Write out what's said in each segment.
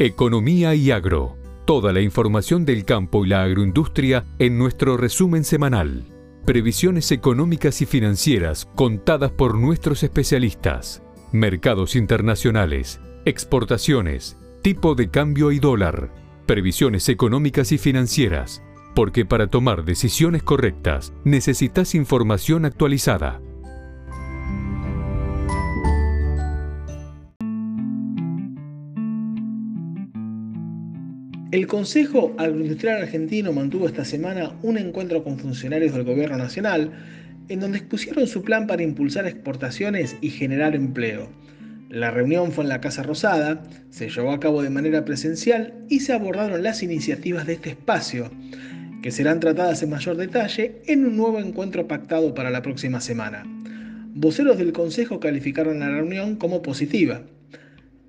Economía y Agro. Toda la información del campo y la agroindustria en nuestro resumen semanal. Previsiones económicas y financieras contadas por nuestros especialistas. Mercados internacionales, exportaciones, tipo de cambio y dólar. Previsiones económicas y financieras. Porque para tomar decisiones correctas necesitas información actualizada. El Consejo Agroindustrial Argentino mantuvo esta semana un encuentro con funcionarios del Gobierno Nacional en donde expusieron su plan para impulsar exportaciones y generar empleo. La reunión fue en la Casa Rosada, se llevó a cabo de manera presencial y se abordaron las iniciativas de este espacio, que serán tratadas en mayor detalle en un nuevo encuentro pactado para la próxima semana. Voceros del Consejo calificaron la reunión como positiva.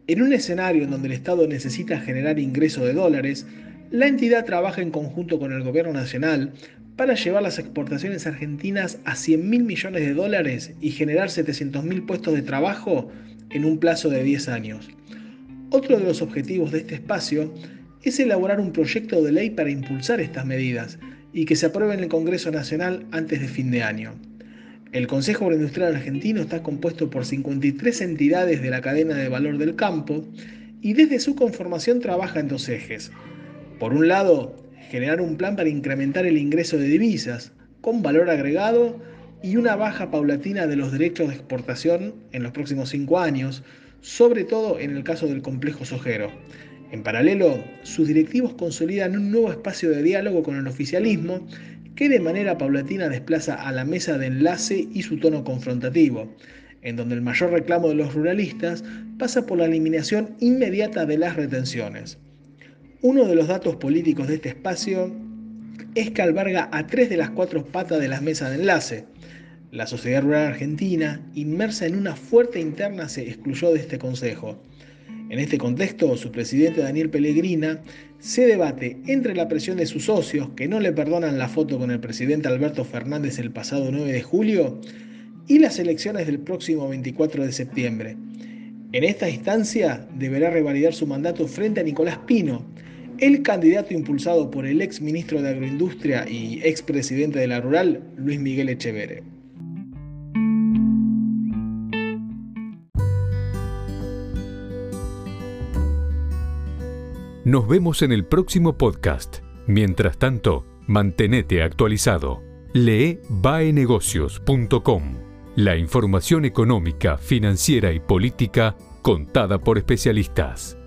En un escenario en donde el Estado necesita generar ingreso de dólares, la entidad trabaja en conjunto con el Gobierno Nacional para llevar las exportaciones argentinas a 100 mil millones de dólares y generar 700 mil puestos de trabajo en un plazo de 10 años. Otro de los objetivos de este espacio es elaborar un proyecto de ley para impulsar estas medidas y que se apruebe en el Congreso Nacional antes de fin de año. El Consejo Agroindustrial Argentino está compuesto por 53 entidades de la cadena de valor del campo y desde su conformación trabaja en dos ejes. Por un lado, generar un plan para incrementar el ingreso de divisas, con valor agregado y una baja paulatina de los derechos de exportación en los próximos cinco años, sobre todo en el caso del complejo sojero. En paralelo, sus directivos consolidan un nuevo espacio de diálogo con el oficialismo que de manera paulatina desplaza a la mesa de enlace y su tono confrontativo, en donde el mayor reclamo de los ruralistas pasa por la eliminación inmediata de las retenciones. Uno de los datos políticos de este espacio es que alberga a tres de las cuatro patas de las mesas de enlace. La sociedad rural argentina, inmersa en una fuerte interna, se excluyó de este consejo. En este contexto, su presidente Daniel Pellegrina se debate entre la presión de sus socios, que no le perdonan la foto con el presidente Alberto Fernández el pasado 9 de julio, y las elecciones del próximo 24 de septiembre. En esta instancia deberá revalidar su mandato frente a Nicolás Pino, el candidato impulsado por el ex ministro de Agroindustria y ex presidente de la Rural, Luis Miguel Echeverre. Nos vemos en el próximo podcast. Mientras tanto, mantenete actualizado. Lee baenegocios.com. La información económica, financiera y política contada por especialistas.